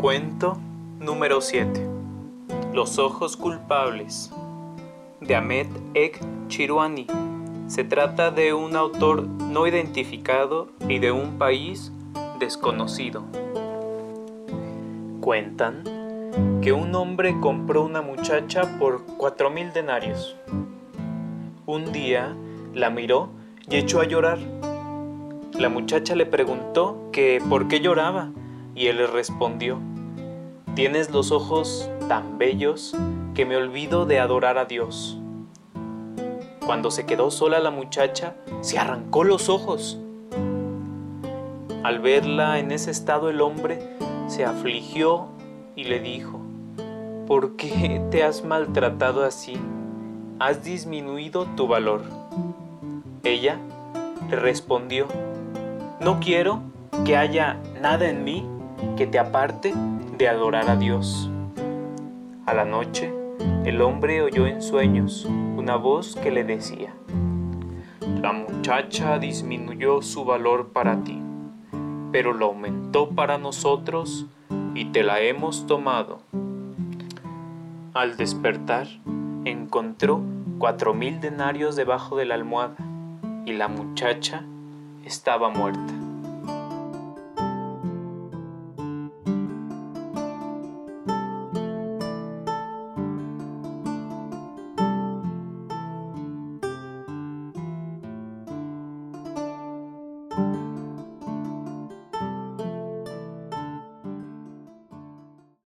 Cuento número 7. Los ojos culpables. De Ahmed Ek Chirwani. Se trata de un autor no identificado y de un país desconocido. Cuentan que un hombre compró una muchacha por cuatro mil denarios. Un día la miró y echó a llorar. La muchacha le preguntó que por qué lloraba y él le respondió, Tienes los ojos tan bellos que me olvido de adorar a Dios. Cuando se quedó sola la muchacha, se arrancó los ojos. Al verla en ese estado el hombre se afligió y le dijo, ¿por qué te has maltratado así? Has disminuido tu valor. Ella le respondió, no quiero que haya nada en mí que te aparte de adorar a Dios. A la noche, el hombre oyó en sueños una voz que le decía, la muchacha disminuyó su valor para ti, pero lo aumentó para nosotros y te la hemos tomado. Al despertar, encontró cuatro mil denarios debajo de la almohada y la muchacha estaba muerta.